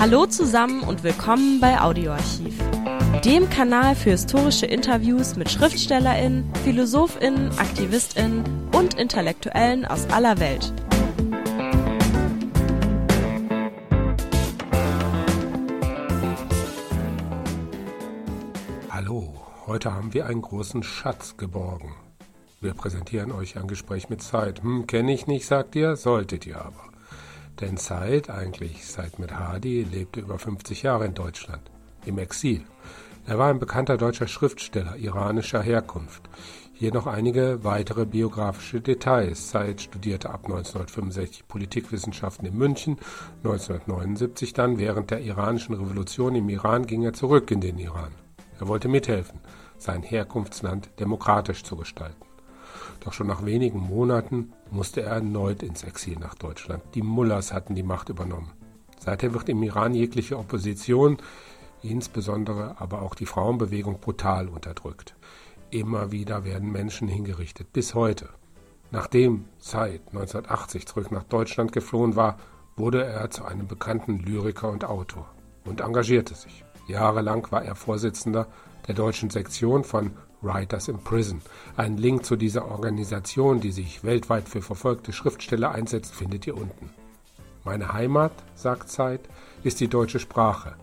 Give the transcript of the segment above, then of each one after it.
Hallo zusammen und willkommen bei Audioarchiv, dem Kanal für historische Interviews mit Schriftstellerinnen, Philosophinnen, Aktivistinnen und Intellektuellen aus aller Welt. Hallo, heute haben wir einen großen Schatz geborgen. Wir präsentieren euch ein Gespräch mit Zeit. Hm, kenne ich nicht, sagt ihr, solltet ihr aber. Denn Said, eigentlich Said Medhadi, lebte über 50 Jahre in Deutschland, im Exil. Er war ein bekannter deutscher Schriftsteller iranischer Herkunft. Hier noch einige weitere biografische Details. Said studierte ab 1965 Politikwissenschaften in München. 1979 dann, während der iranischen Revolution im Iran, ging er zurück in den Iran. Er wollte mithelfen, sein Herkunftsland demokratisch zu gestalten. Doch schon nach wenigen Monaten musste er erneut ins Exil nach Deutschland. Die Mullahs hatten die Macht übernommen. Seither wird im Iran jegliche Opposition, insbesondere aber auch die Frauenbewegung, brutal unterdrückt. Immer wieder werden Menschen hingerichtet, bis heute. Nachdem Said 1980 zurück nach Deutschland geflohen war, wurde er zu einem bekannten Lyriker und Autor und engagierte sich. Jahrelang war er Vorsitzender der deutschen Sektion von Writers in Prison. Einen Link zu dieser Organisation, die sich weltweit für verfolgte Schriftsteller einsetzt, findet ihr unten. Meine Heimat, sagt Zeit, ist die deutsche Sprache.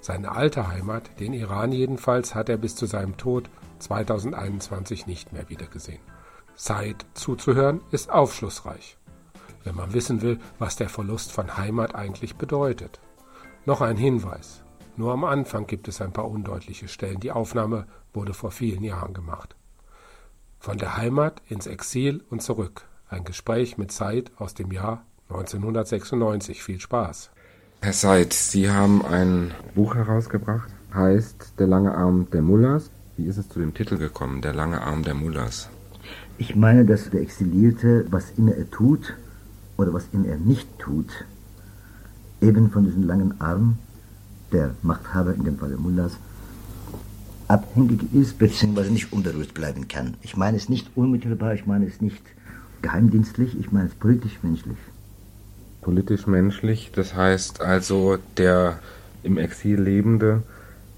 Seine alte Heimat, den Iran jedenfalls, hat er bis zu seinem Tod 2021 nicht mehr wiedergesehen. Zeit zuzuhören ist aufschlussreich, wenn man wissen will, was der Verlust von Heimat eigentlich bedeutet. Noch ein Hinweis. Nur am Anfang gibt es ein paar undeutliche Stellen. Die Aufnahme wurde vor vielen Jahren gemacht. Von der Heimat ins Exil und zurück. Ein Gespräch mit Said aus dem Jahr 1996. Viel Spaß. Herr Said, Sie haben ein Buch herausgebracht, heißt Der lange Arm der Mullahs. Wie ist es zu dem Titel gekommen, Der lange Arm der Mullahs? Ich meine, dass der Exilierte, was immer er tut oder was immer er nicht tut, eben von diesem langen Arm der Machthaber, in dem Fall der Mullahs, abhängig ist, beziehungsweise nicht unberührt bleiben kann. Ich meine es nicht unmittelbar, ich meine es nicht geheimdienstlich, ich meine es politisch-menschlich. Politisch-menschlich, das heißt also, der im Exil Lebende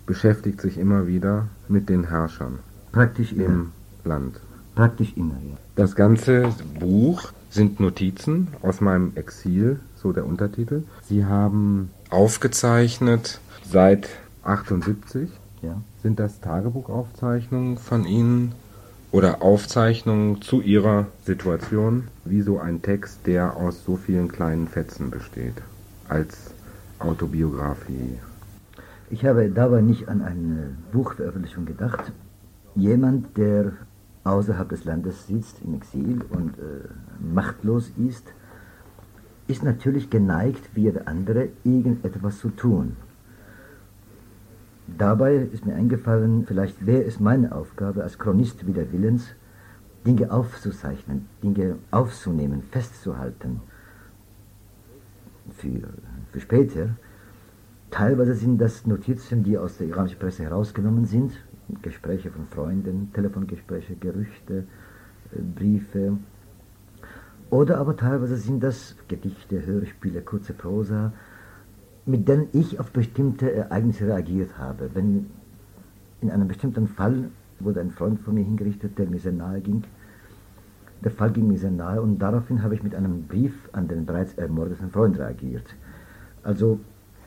beschäftigt sich immer wieder mit den Herrschern. Praktisch immer. Im Land. Praktisch immer, ja. Das ganze Buch sind Notizen aus meinem Exil, so der Untertitel. Sie haben aufgezeichnet seit 78. ja. Sind das Tagebuchaufzeichnungen von Ihnen oder Aufzeichnungen zu Ihrer Situation, wie so ein Text, der aus so vielen kleinen Fetzen besteht, als Autobiografie? Ich habe dabei nicht an eine Buchveröffentlichung gedacht. Jemand, der außerhalb des Landes sitzt, im Exil und äh, machtlos ist, ist natürlich geneigt, wie jeder andere, irgendetwas zu tun. Dabei ist mir eingefallen, vielleicht wäre es meine Aufgabe als Chronist wieder Willens, Dinge aufzuzeichnen, Dinge aufzunehmen, festzuhalten. Für, für später. Teilweise sind das Notizen, die aus der iranischen Presse herausgenommen sind, Gespräche von Freunden, Telefongespräche, Gerüchte, äh, Briefe. Oder aber teilweise sind das Gedichte, Hörspiele, kurze Prosa, mit denen ich auf bestimmte Ereignisse reagiert habe. Wenn in einem bestimmten Fall wurde ein Freund von mir hingerichtet, der mir sehr nahe ging, der Fall ging mir sehr nahe und daraufhin habe ich mit einem Brief an den bereits ermordeten Freund reagiert. Also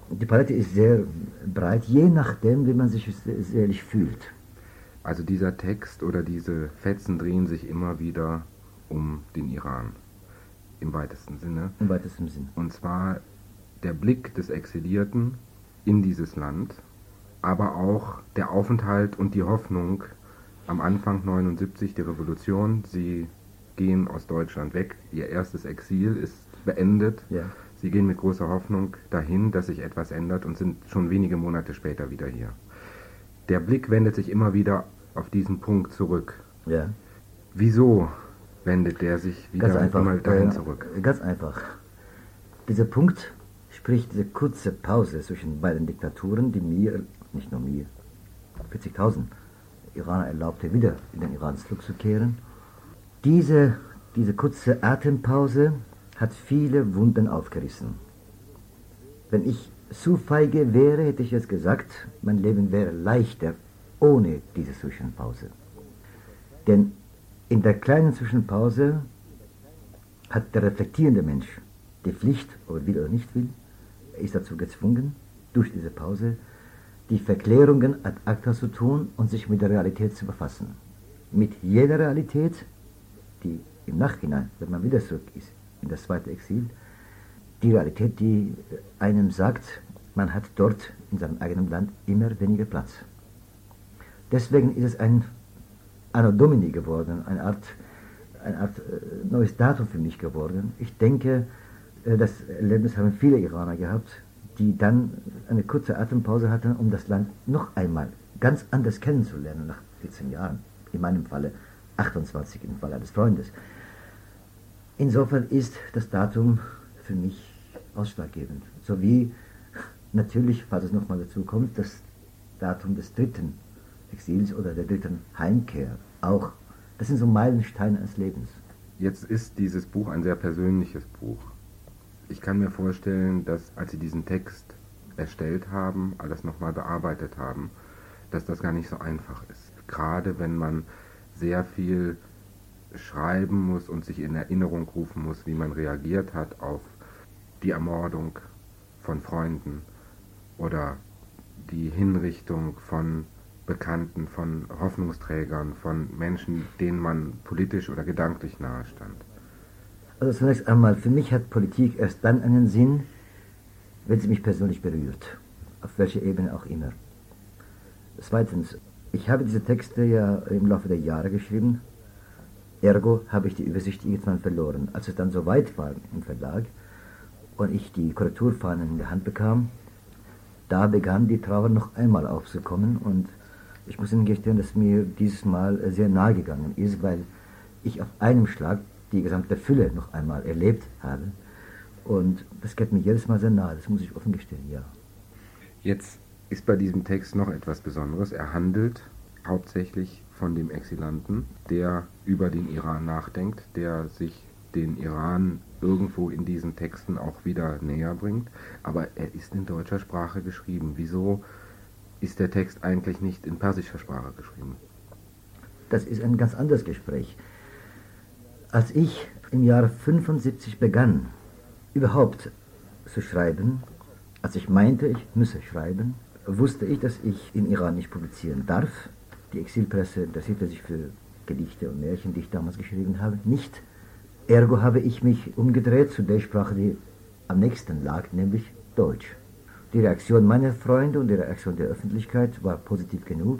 die Palette ist sehr breit, je nachdem, wie man sich ehrlich fühlt. Also dieser Text oder diese Fetzen drehen sich immer wieder um den Iran. Im weitesten Sinne. Im weitesten Sinne. Und zwar der Blick des Exilierten in dieses Land, aber auch der Aufenthalt und die Hoffnung am Anfang 79 die Revolution. Sie gehen aus Deutschland weg. Ihr erstes Exil ist beendet. Ja. Sie gehen mit großer Hoffnung dahin, dass sich etwas ändert und sind schon wenige Monate später wieder hier. Der Blick wendet sich immer wieder auf diesen Punkt zurück. Ja. Wieso wendet der sich wieder Ganz einfach. dahin zurück? Ganz einfach. Dieser Punkt, sprich diese kurze Pause zwischen beiden Diktaturen, die mir, nicht nur mir, 40.000 Iraner erlaubte, wieder in den Iran zurückzukehren. Diese, diese kurze Atempause hat viele Wunden aufgerissen. Wenn ich zu feige wäre, hätte ich jetzt gesagt, mein Leben wäre leichter ohne diese Zwischenpause. Denn in der kleinen Zwischenpause hat der reflektierende Mensch die Pflicht, ob er will oder nicht will, ist dazu gezwungen, durch diese Pause die Verklärungen ad acta zu tun und sich mit der Realität zu befassen. Mit jener Realität, die im Nachhinein, wenn man wieder zurück ist in das zweite Exil, die Realität, die einem sagt, man hat dort in seinem eigenen Land immer weniger Platz. Deswegen ist es ein Anno Domini geworden, eine Art, eine Art äh, neues Datum für mich geworden. Ich denke, das Erlebnis haben viele Iraner gehabt, die dann eine kurze Atempause hatten, um das Land noch einmal ganz anders kennenzulernen nach 14 Jahren. In meinem Falle 28 im Fall eines Freundes. Insofern ist das Datum für mich ausschlaggebend. Sowie natürlich, falls es nochmal dazu kommt, das Datum des dritten Exils oder der dritten Heimkehr auch. Das sind so Meilensteine des Lebens. Jetzt ist dieses Buch ein sehr persönliches Buch. Ich kann mir vorstellen, dass als Sie diesen Text erstellt haben, alles nochmal bearbeitet haben, dass das gar nicht so einfach ist. Gerade wenn man sehr viel schreiben muss und sich in Erinnerung rufen muss, wie man reagiert hat auf die Ermordung von Freunden oder die Hinrichtung von Bekannten, von Hoffnungsträgern, von Menschen, denen man politisch oder gedanklich nahestand. Also zunächst einmal, für mich hat Politik erst dann einen Sinn, wenn sie mich persönlich berührt, auf welcher Ebene auch immer. Zweitens, ich habe diese Texte ja im Laufe der Jahre geschrieben, ergo habe ich die Übersicht irgendwann verloren. Als es dann so weit war im Verlag und ich die Korrekturfahnen in der Hand bekam, da begann die Trauer noch einmal aufzukommen und ich muss Ihnen gestehen, dass mir dieses Mal sehr nahe gegangen ist, weil ich auf einem Schlag die gesamte Fülle noch einmal erlebt habe. Und das geht mir jedes Mal sehr nahe, das muss ich offen gestehen, ja. Jetzt ist bei diesem Text noch etwas Besonderes. Er handelt hauptsächlich von dem Exilanten, der über den Iran nachdenkt, der sich den Iran irgendwo in diesen Texten auch wieder näher bringt. Aber er ist in deutscher Sprache geschrieben. Wieso ist der Text eigentlich nicht in persischer Sprache geschrieben? Das ist ein ganz anderes Gespräch. Als ich im Jahre 75 begann, überhaupt zu schreiben, als ich meinte, ich müsse schreiben, wusste ich, dass ich im Iran nicht publizieren darf. Die Exilpresse interessierte sich für Gedichte und Märchen, die ich damals geschrieben habe, nicht. Ergo habe ich mich umgedreht zu der Sprache, die am nächsten lag, nämlich Deutsch. Die Reaktion meiner Freunde und die Reaktion der Öffentlichkeit war positiv genug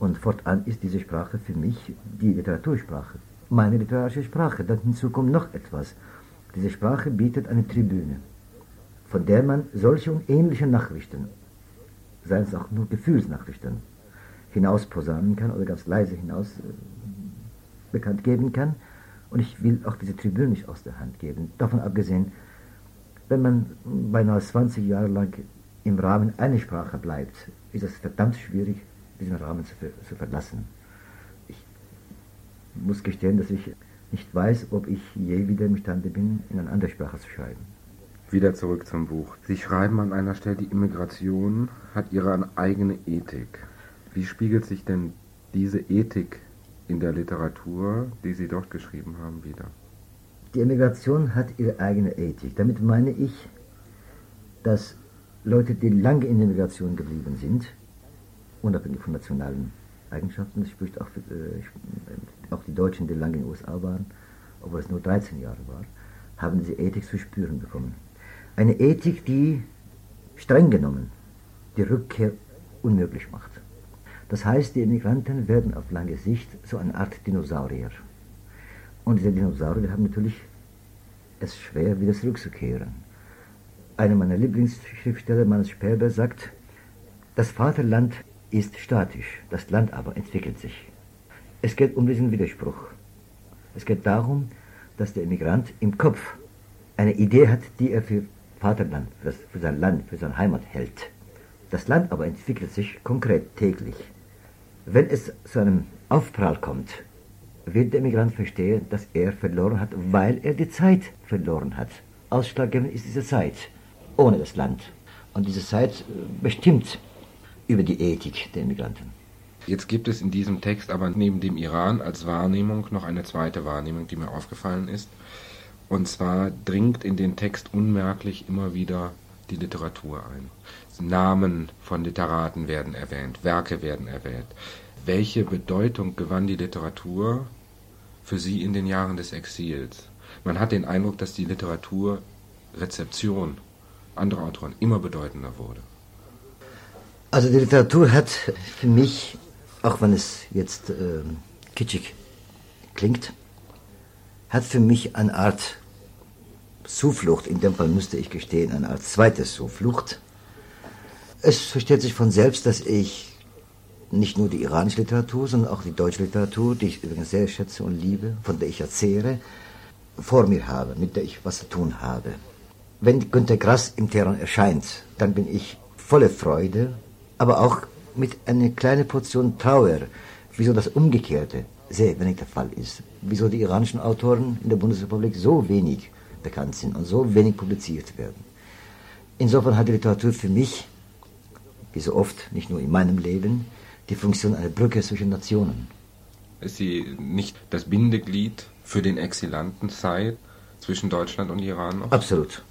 und fortan ist diese Sprache für mich die Literatursprache, meine literarische Sprache. Dann hinzu kommt noch etwas. Diese Sprache bietet eine Tribüne, von der man solche und ähnliche Nachrichten seien es auch nur Gefühlsnachrichten, hinausposaunen kann oder ganz leise hinaus äh, bekannt geben kann. Und ich will auch diese Tribüne nicht aus der Hand geben. Davon abgesehen, wenn man beinahe 20 Jahre lang im Rahmen einer Sprache bleibt, ist es verdammt schwierig, diesen Rahmen zu, zu verlassen. Ich muss gestehen, dass ich nicht weiß, ob ich je wieder imstande bin, in eine andere Sprache zu schreiben. Wieder zurück zum Buch. Sie schreiben an einer Stelle, die Immigration hat ihre eigene Ethik. Wie spiegelt sich denn diese Ethik in der Literatur, die Sie dort geschrieben haben, wieder? Die Immigration hat ihre eigene Ethik. Damit meine ich, dass Leute, die lange in der Immigration geblieben sind, unabhängig von nationalen Eigenschaften, das spricht auch, für, äh, auch die Deutschen, die lange in den USA waren, obwohl es nur 13 Jahre war, haben diese Ethik zu spüren bekommen. Eine Ethik, die streng genommen die Rückkehr unmöglich macht. Das heißt, die Immigranten werden auf lange Sicht so eine Art Dinosaurier. Und diese Dinosaurier haben natürlich es schwer, wieder zurückzukehren. Einer meiner Lieblingsschriftsteller, Mannes Sperber, sagt, das Vaterland ist statisch, das Land aber entwickelt sich. Es geht um diesen Widerspruch. Es geht darum, dass der Immigrant im Kopf eine Idee hat, die er für Vaterland, für, für sein Land, für seine Heimat hält. Das Land aber entwickelt sich konkret täglich. Wenn es zu einem Aufprall kommt, wird der Immigrant verstehen, dass er verloren hat, weil er die Zeit verloren hat. Ausschlaggebend ist diese Zeit ohne das Land. Und diese Zeit äh, bestimmt über die Ethik der Immigranten. Jetzt gibt es in diesem Text aber neben dem Iran als Wahrnehmung noch eine zweite Wahrnehmung, die mir aufgefallen ist. Und zwar dringt in den Text unmerklich immer wieder die Literatur ein. Namen von Literaten werden erwähnt, Werke werden erwähnt. Welche Bedeutung gewann die Literatur für Sie in den Jahren des Exils? Man hat den Eindruck, dass die Literaturrezeption anderer Autoren immer bedeutender wurde. Also die Literatur hat für mich, auch wenn es jetzt äh, kitschig klingt, hat für mich eine Art Zuflucht, in dem Fall müsste ich gestehen, eine Art zweite Zuflucht. Es versteht sich von selbst, dass ich nicht nur die iranische Literatur, sondern auch die deutsche Literatur, die ich übrigens sehr schätze und liebe, von der ich erzähle, vor mir habe, mit der ich was zu tun habe. Wenn Günter Grass im Teheran erscheint, dann bin ich voller Freude, aber auch mit einer kleinen Portion Trauer, wieso das Umgekehrte sehr wenig der Fall ist. Wieso die iranischen Autoren in der Bundesrepublik so wenig bekannt sind und so wenig publiziert werden. Insofern hat die Literatur für mich, wie so oft, nicht nur in meinem Leben, die Funktion einer Brücke zwischen Nationen. Ist sie nicht das Bindeglied für den Exilanten Zeit zwischen Deutschland und Iran noch? Absolut.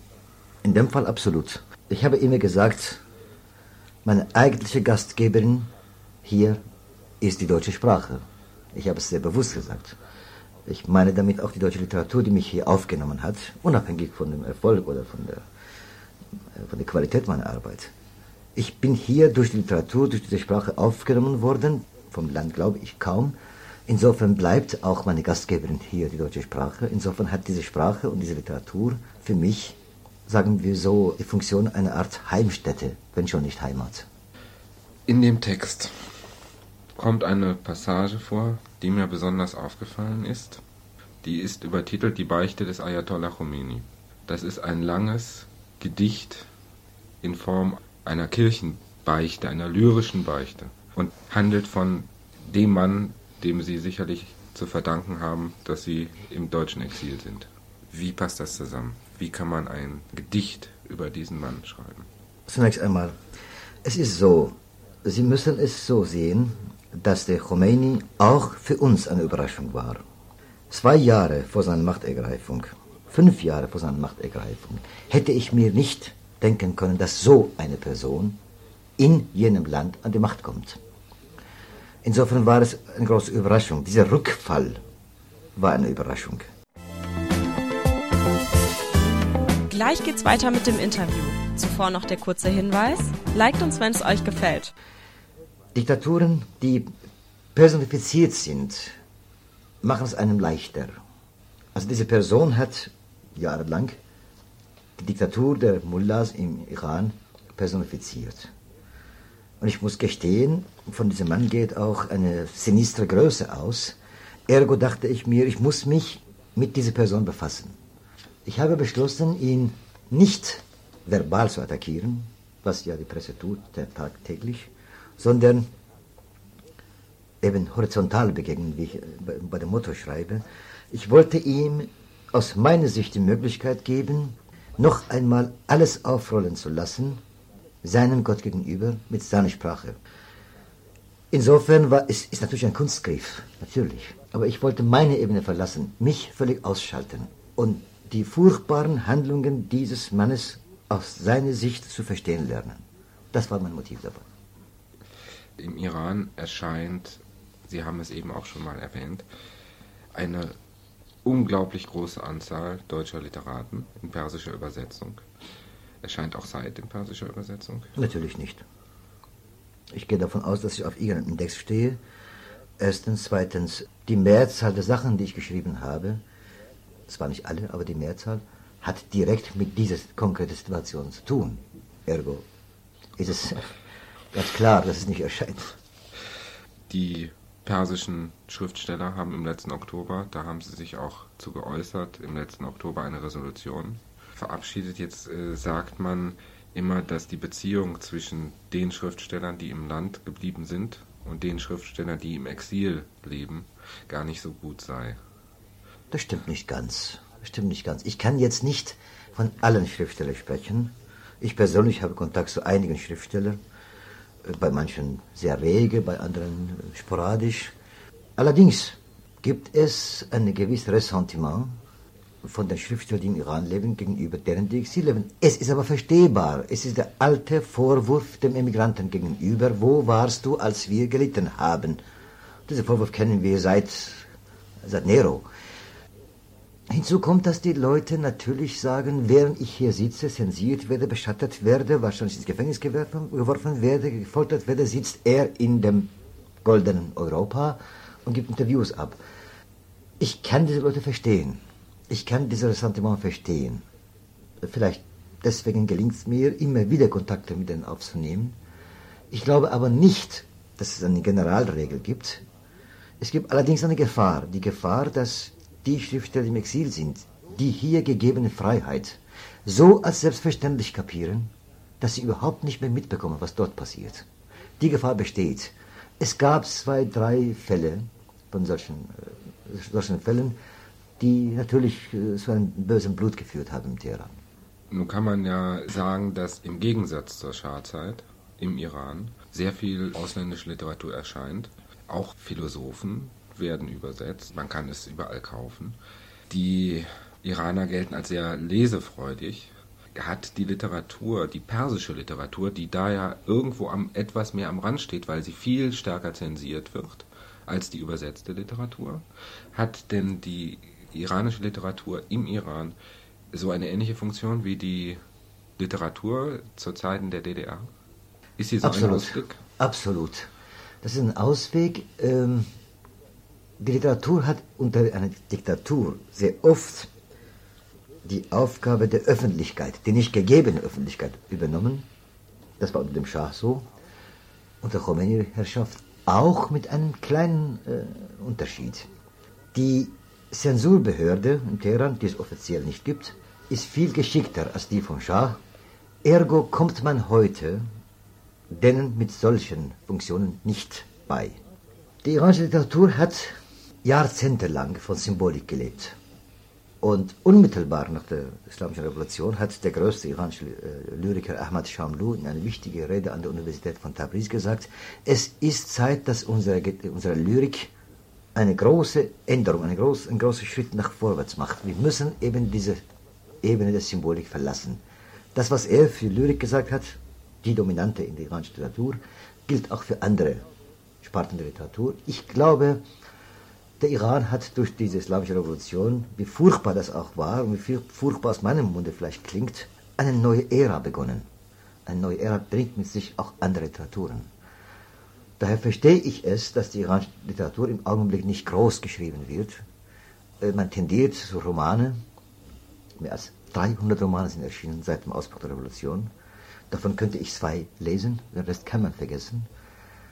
In dem Fall absolut. Ich habe immer gesagt, meine eigentliche Gastgeberin hier ist die deutsche Sprache. Ich habe es sehr bewusst gesagt. Ich meine damit auch die deutsche Literatur, die mich hier aufgenommen hat, unabhängig von dem Erfolg oder von der, äh, von der Qualität meiner Arbeit. Ich bin hier durch die Literatur, durch diese Sprache aufgenommen worden, vom Land glaube ich kaum. Insofern bleibt auch meine Gastgeberin hier die deutsche Sprache. Insofern hat diese Sprache und diese Literatur für mich, sagen wir so, die Funktion einer Art Heimstätte, wenn schon nicht Heimat. In dem Text kommt eine Passage vor, die mir besonders aufgefallen ist. Die ist übertitelt Die Beichte des Ayatollah Khomeini. Das ist ein langes Gedicht in Form einer Kirchenbeichte, einer lyrischen Beichte und handelt von dem Mann, dem Sie sicherlich zu verdanken haben, dass Sie im deutschen Exil sind. Wie passt das zusammen? Wie kann man ein Gedicht über diesen Mann schreiben? Zunächst einmal, es ist so, Sie müssen es so sehen, dass der Khomeini auch für uns eine Überraschung war. Zwei Jahre vor seiner Machtergreifung, fünf Jahre vor seiner Machtergreifung, hätte ich mir nicht denken können, dass so eine Person in jenem Land an die Macht kommt. Insofern war es eine große Überraschung. Dieser Rückfall war eine Überraschung. Gleich geht's weiter mit dem Interview. Zuvor noch der kurze Hinweis. Liked uns, wenn es euch gefällt. Diktaturen, die personifiziert sind, machen es einem leichter. Also diese Person hat jahrelang die Diktatur der Mullahs im Iran personifiziert. Und ich muss gestehen, von diesem Mann geht auch eine sinistre Größe aus. Ergo dachte ich mir, ich muss mich mit dieser Person befassen. Ich habe beschlossen, ihn nicht verbal zu attackieren, was ja die Presse tut, tagtäglich, sondern eben horizontal begegnen, wie ich bei dem Motto schreibe. Ich wollte ihm aus meiner Sicht die Möglichkeit geben, noch einmal alles aufrollen zu lassen, seinem Gott gegenüber mit seiner Sprache. Insofern war es ist natürlich ein Kunstgriff, natürlich. Aber ich wollte meine Ebene verlassen, mich völlig ausschalten und die furchtbaren Handlungen dieses Mannes aus seiner Sicht zu verstehen lernen. Das war mein Motiv dabei. Im Iran erscheint, Sie haben es eben auch schon mal erwähnt, eine unglaublich große Anzahl deutscher Literaten in persischer Übersetzung. Erscheint auch Zeit in persischer Übersetzung? Natürlich nicht. Ich gehe davon aus, dass ich auf Ihren Index stehe. Erstens, zweitens, die Mehrzahl der Sachen, die ich geschrieben habe, zwar nicht alle, aber die Mehrzahl, hat direkt mit dieser konkreten Situation zu tun. Ergo ist es ganz klar, dass es nicht erscheint. Die persischen Schriftsteller haben im letzten Oktober, da haben sie sich auch zu geäußert, im letzten Oktober eine Resolution verabschiedet. Jetzt äh, sagt man immer, dass die Beziehung zwischen den Schriftstellern, die im Land geblieben sind, und den Schriftstellern, die im Exil leben, gar nicht so gut sei. Das stimmt nicht ganz. Das stimmt nicht ganz. Ich kann jetzt nicht von allen Schriftstellern sprechen. Ich persönlich habe Kontakt zu einigen Schriftstellern, äh, bei manchen sehr rege, bei anderen sporadisch. Allerdings gibt es ein gewisses Ressentiment von den Schriftstellern, die im Iran leben, gegenüber deren, die Exil leben. Es ist aber verstehbar. Es ist der alte Vorwurf dem Emigranten gegenüber. Wo warst du, als wir gelitten haben? Diesen Vorwurf kennen wir seit, seit Nero. Hinzu kommt, dass die Leute natürlich sagen, während ich hier sitze, zensiert werde, beschattet werde, wahrscheinlich ins Gefängnis geworfen werde, gefoltert werde, sitzt er in dem goldenen Europa und gibt Interviews ab. Ich kann diese Leute verstehen. Ich kann dieses Ressentiment verstehen. Vielleicht deswegen gelingt es mir, immer wieder Kontakte mit denen aufzunehmen. Ich glaube aber nicht, dass es eine Generalregel gibt. Es gibt allerdings eine Gefahr. Die Gefahr, dass die Schriftsteller im Exil sind, die hier gegebene Freiheit so als selbstverständlich kapieren, dass sie überhaupt nicht mehr mitbekommen, was dort passiert. Die Gefahr besteht. Es gab zwei, drei Fälle von solchen, äh, solchen Fällen, die natürlich äh, zu einem bösen Blut geführt haben im Teheran. Nun kann man ja sagen, dass im Gegensatz zur Schahzeit im Iran sehr viel ausländische Literatur erscheint. Auch Philosophen werden übersetzt, man kann es überall kaufen. Die Iraner gelten als sehr lesefreudig. Hat die Literatur, die persische Literatur, die da ja irgendwo am, etwas mehr am Rand steht, weil sie viel stärker zensiert wird als die übersetzte Literatur, hat denn die iranische Literatur im Iran so eine ähnliche Funktion wie die Literatur zur Zeiten der DDR? Ist sie so Absolut. ein Ausweg? Absolut. Das ist ein Ausweg. Ähm, die Literatur hat unter einer Diktatur sehr oft die Aufgabe der Öffentlichkeit, die nicht gegebene Öffentlichkeit, übernommen. Das war unter dem Schah so. Unter Khomeini-Herrschaft auch mit einem kleinen äh, Unterschied. Die Zensurbehörde in Teheran, die es offiziell nicht gibt, ist viel geschickter als die von Schah. Ergo kommt man heute denen mit solchen Funktionen nicht bei. Die iranische Literatur hat jahrzehntelang von Symbolik gelebt. Und unmittelbar nach der Islamischen Revolution hat der größte iranische äh, Lyriker Ahmad Shamlu in einer wichtigen Rede an der Universität von Tabriz gesagt, es ist Zeit, dass unsere, unsere Lyrik eine große Änderung, eine groß, einen großen Schritt nach vorwärts macht. Wir müssen eben diese Ebene der Symbolik verlassen. Das, was er für Lyrik gesagt hat, die dominante in der iranischen Literatur, gilt auch für andere Sparten der Literatur. Ich glaube, der Iran hat durch diese islamische Revolution, wie furchtbar das auch war und wie furchtbar aus meinem Munde vielleicht klingt, eine neue Ära begonnen. Eine neue Ära bringt mit sich auch andere Literaturen. Daher verstehe ich es, dass die iranische Literatur im Augenblick nicht groß geschrieben wird. Äh, man tendiert zu Romane. Mehr als 300 Romane sind erschienen seit dem Ausbruch der Revolution. Davon könnte ich zwei lesen, den Rest kann man vergessen.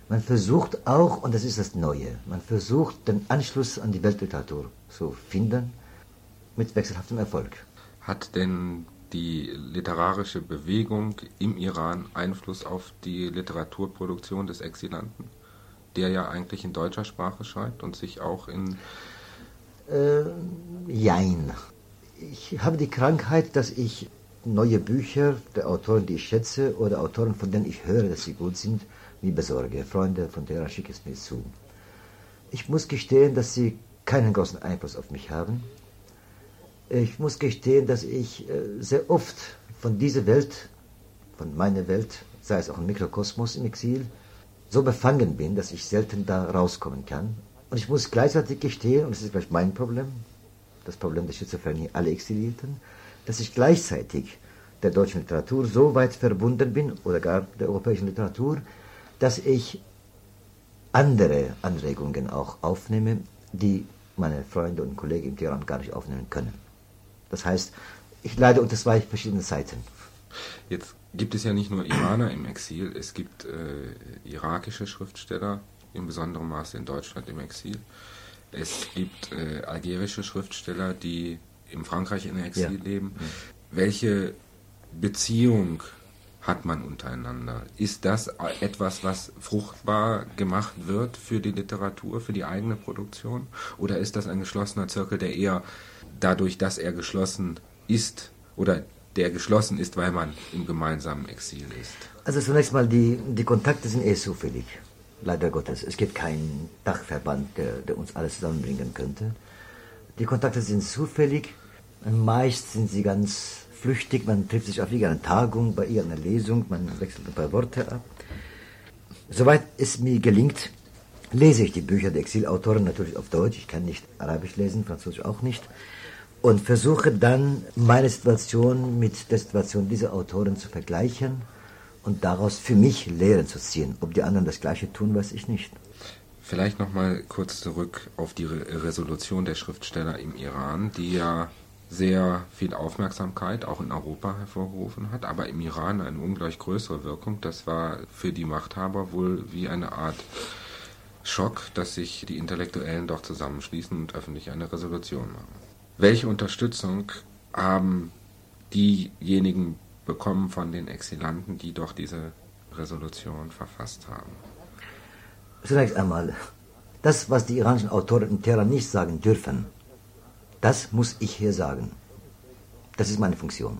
Man versucht auch, und das ist das Neue, man versucht den Anschluss an die Weltliteratur zu finden, mit wechselhaftem Erfolg. Hat denn die literarische Bewegung im Iran Einfluss auf die Literaturproduktion des Exilanten, der ja eigentlich in deutscher Sprache schreibt und sich auch in... Äh, jein. Ich habe die Krankheit, dass ich neue Bücher der Autoren, die ich schätze, oder Autoren, von denen ich höre, dass sie gut sind, wie besorge. Freunde von der schicke es mir zu. Ich muss gestehen, dass sie keinen großen Einfluss auf mich haben. Ich muss gestehen, dass ich äh, sehr oft von dieser Welt, von meiner Welt, sei es auch ein Mikrokosmos im Exil, so befangen bin, dass ich selten da rauskommen kann. Und ich muss gleichzeitig gestehen, und das ist vielleicht mein Problem, das Problem der Schizophrenie aller Exilierten, dass ich gleichzeitig der deutschen Literatur so weit verbunden bin, oder gar der europäischen Literatur, dass ich andere Anregungen auch aufnehme, die meine Freunde und Kollegen im Teheran gar nicht aufnehmen können. Das heißt, ich leide unter zwei verschiedenen Seiten. Jetzt gibt es ja nicht nur Iraner im Exil, es gibt äh, irakische Schriftsteller, in besonderem Maße in Deutschland im Exil. Es gibt äh, algerische Schriftsteller, die in Frankreich in Exil ja. leben. Ja. Welche Beziehung hat man untereinander? Ist das etwas, was fruchtbar gemacht wird für die Literatur, für die eigene Produktion? Oder ist das ein geschlossener Zirkel, der eher dadurch, dass er geschlossen ist oder der geschlossen ist, weil man im gemeinsamen Exil ist? Also zunächst mal, die, die Kontakte sind eh zufällig. Leider Gottes. Es gibt keinen Dachverband, der, der uns alles zusammenbringen könnte. Die Kontakte sind zufällig. Meist sind sie ganz flüchtig. Man trifft sich auf irgendeine Tagung, bei irgendeiner Lesung. Man wechselt ein paar Worte ab. Soweit es mir gelingt, lese ich die Bücher der Exilautoren natürlich auf Deutsch. Ich kann nicht Arabisch lesen, Französisch auch nicht. Und versuche dann meine Situation mit der Situation dieser Autoren zu vergleichen und daraus für mich Lehren zu ziehen. Ob die anderen das Gleiche tun, weiß ich nicht. Vielleicht noch mal kurz zurück auf die Re Resolution der Schriftsteller im Iran, die ja sehr viel Aufmerksamkeit auch in Europa hervorgerufen hat, aber im Iran eine ungleich größere Wirkung. Das war für die Machthaber wohl wie eine Art Schock, dass sich die Intellektuellen doch zusammenschließen und öffentlich eine Resolution machen. Welche Unterstützung haben diejenigen bekommen von den Exilanten, die doch diese Resolution verfasst haben? Zunächst einmal, das, was die iranischen Autoren in Teheran nicht sagen dürfen, das muss ich hier sagen. Das ist meine Funktion.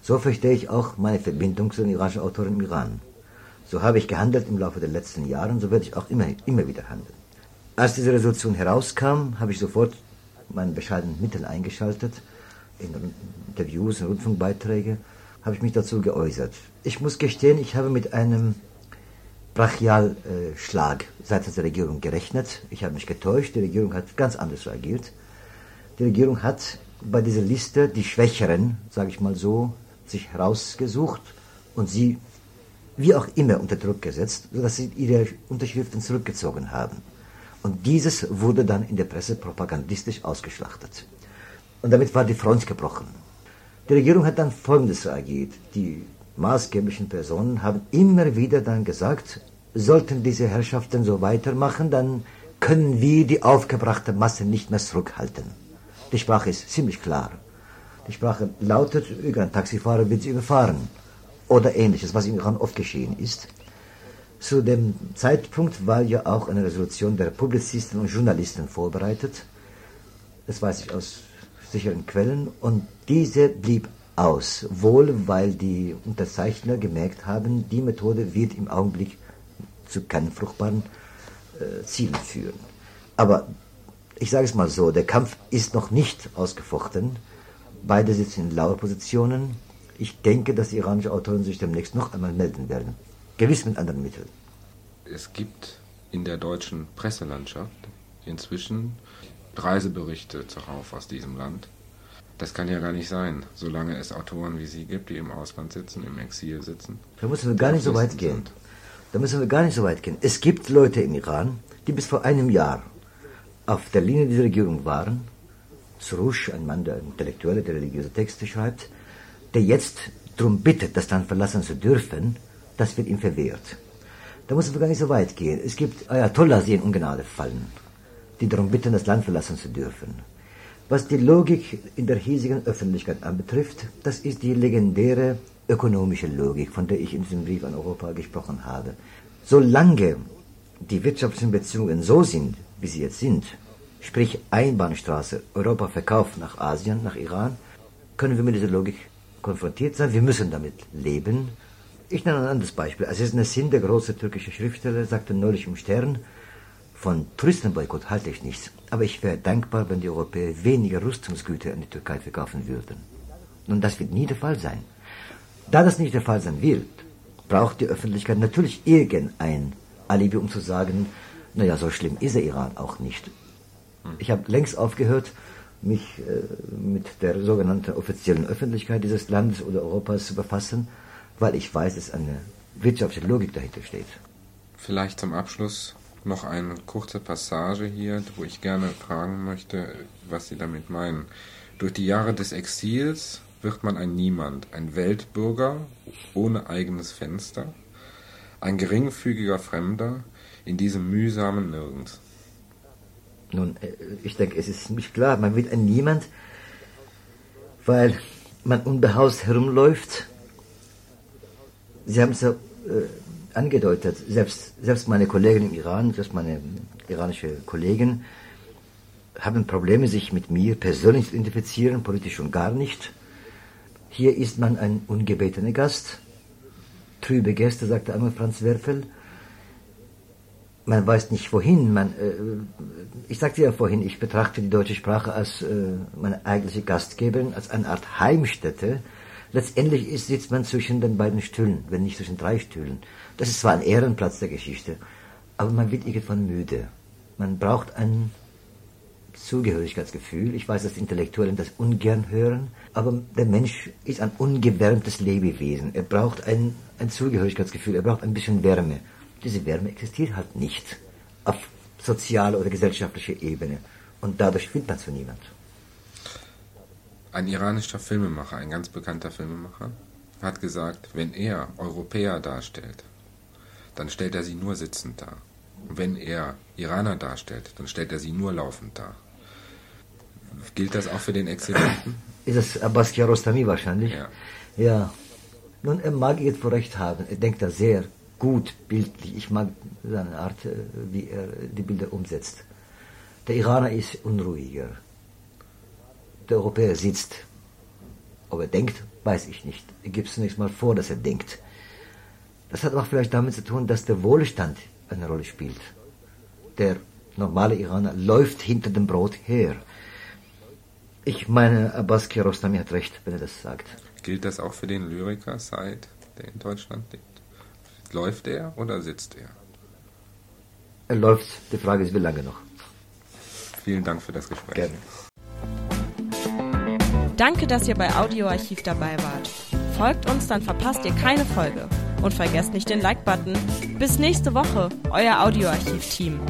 So verstehe ich auch meine Verbindung zu den iranischen Autoren im Iran. So habe ich gehandelt im Laufe der letzten Jahre, so werde ich auch immer, immer wieder handeln. Als diese Resolution herauskam, habe ich sofort meine bescheidenen Mittel eingeschaltet, in Interviews, in Rundfunkbeiträge, habe ich mich dazu geäußert. Ich muss gestehen, ich habe mit einem Brachialschlag seitens der Regierung gerechnet. Ich habe mich getäuscht, die Regierung hat ganz anders reagiert. Die Regierung hat bei dieser Liste die Schwächeren, sage ich mal so, sich herausgesucht und sie wie auch immer unter Druck gesetzt, sodass sie ihre Unterschriften zurückgezogen haben. Und dieses wurde dann in der Presse propagandistisch ausgeschlachtet. Und damit war die Front gebrochen. Die Regierung hat dann Folgendes reagiert. Die maßgeblichen Personen haben immer wieder dann gesagt, sollten diese Herrschaften so weitermachen, dann können wir die aufgebrachte Masse nicht mehr zurückhalten. Die Sprache ist ziemlich klar. Die Sprache lautet, ein Taxifahrer wird sie überfahren. Oder ähnliches, was im Iran oft geschehen ist. Zu dem Zeitpunkt war ja auch eine Resolution der Publizisten und Journalisten vorbereitet. Das weiß ich aus sicheren Quellen. Und diese blieb aus. Wohl, weil die Unterzeichner gemerkt haben, die Methode wird im Augenblick zu keinen fruchtbaren äh, Zielen führen. Aber ich sage es mal so, der Kampf ist noch nicht ausgefochten. Beide sitzen in Lauerpositionen. Ich denke, dass die iranische Autoren sich demnächst noch einmal melden werden. Gewiss mit anderen Mitteln. Es gibt in der deutschen Presselandschaft inzwischen Reiseberichte zuhauf aus diesem Land. Das kann ja gar nicht sein, solange es Autoren wie Sie gibt, die im Ausland sitzen, im Exil sitzen. Da müssen wir gar nicht so weit gehen. Da müssen wir gar nicht so weit gehen. Es gibt Leute im Iran, die bis vor einem Jahr auf der Linie dieser Regierung waren. Surush, ein Mann, der Intellektuelle, der religiöse Texte schreibt, der jetzt darum bittet, das Land verlassen zu dürfen, das wird ihm verwehrt. Da müssen wir gar nicht so weit gehen. Es gibt Ayatollahs, die in Ungnade fallen, die darum bitten, das Land verlassen zu dürfen. Was die Logik in der hiesigen Öffentlichkeit anbetrifft, das ist die legendäre ökonomische Logik, von der ich in diesem Brief an Europa gesprochen habe. Solange die wirtschaftlichen Beziehungen so sind, wie sie jetzt sind, sprich Einbahnstraße, Europa verkauft nach Asien, nach Iran, können wir mit dieser Logik konfrontiert sein. Wir müssen damit leben. Ich nenne ein anderes Beispiel. Aziz Nassin, der große türkische Schriftsteller, sagte neulich im Stern, von Touristenboykott halte ich nichts, aber ich wäre dankbar, wenn die Europäer weniger Rüstungsgüter an die Türkei verkaufen würden. Nun, das wird nie der Fall sein. Da das nicht der Fall sein wird, braucht die Öffentlichkeit natürlich irgendein Alibi, um zu sagen, naja, so schlimm ist der Iran auch nicht. Ich habe längst aufgehört, mich äh, mit der sogenannten offiziellen Öffentlichkeit dieses Landes oder Europas zu befassen, weil ich weiß, dass eine wirtschaftliche Logik dahinter steht. Vielleicht zum Abschluss noch eine kurze Passage hier, wo ich gerne fragen möchte, was Sie damit meinen. Durch die Jahre des Exils wird man ein Niemand, ein Weltbürger ohne eigenes Fenster, ein geringfügiger Fremder in diesem mühsamen Nirgends. Nun, äh, ich denke, es ist ziemlich klar, man wird ein Niemand, weil man unbehaust herumläuft. Sie haben es ja äh, angedeutet, selbst, selbst meine Kollegen im Iran, selbst meine iranische Kollegen, haben Probleme, sich mit mir persönlich zu identifizieren, politisch schon gar nicht. Hier ist man ein ungebetener Gast. Trübe Gäste, sagte einmal Franz Werfel. Man weiß nicht wohin. Man, äh, ich sagte ja vorhin, ich betrachte die deutsche Sprache als äh, meine eigentliche Gastgeberin, als eine Art Heimstätte. Letztendlich ist, sitzt man zwischen den beiden Stühlen, wenn nicht zwischen drei Stühlen. Das ist zwar ein Ehrenplatz der Geschichte, aber man wird irgendwann müde. Man braucht ein Zugehörigkeitsgefühl. Ich weiß, dass Intellektuellen das ungern hören, aber der Mensch ist ein ungewärmtes Lebewesen. Er braucht ein, ein Zugehörigkeitsgefühl, er braucht ein bisschen Wärme. Diese Wärme existiert halt nicht auf sozialer oder gesellschaftlicher Ebene. Und dadurch findet man zu niemand. Ein iranischer Filmemacher, ein ganz bekannter Filmemacher, hat gesagt, wenn er Europäer darstellt, dann stellt er sie nur sitzend dar. Und wenn er Iraner darstellt, dann stellt er sie nur laufend dar. Gilt das auch für den Exzellenten? Ist das Abbas Kiarostami wahrscheinlich? Ja. Ja. Nun, er mag jetzt wohl recht haben. Er denkt da sehr gut bildlich. Ich mag seine Art, äh, wie er die Bilder umsetzt. Der Iraner ist unruhiger. Der Europäer sitzt. Ob er denkt, weiß ich nicht. Er gibt zunächst mal vor, dass er denkt. Das hat auch vielleicht damit zu tun, dass der Wohlstand eine Rolle spielt. Der normale Iraner läuft hinter dem Brot her. Ich meine, Abbas Kiarostami hat recht, wenn er das sagt. Gilt das auch für den Lyriker Said, der in Deutschland lebt? Läuft er oder sitzt er? Er läuft. Die Frage ist, wie lange noch? Vielen Dank für das Gespräch. Gerne. Danke, dass ihr bei Audioarchiv dabei wart. Folgt uns, dann verpasst ihr keine Folge. Und vergesst nicht den Like-Button. Bis nächste Woche, euer Audioarchiv-Team.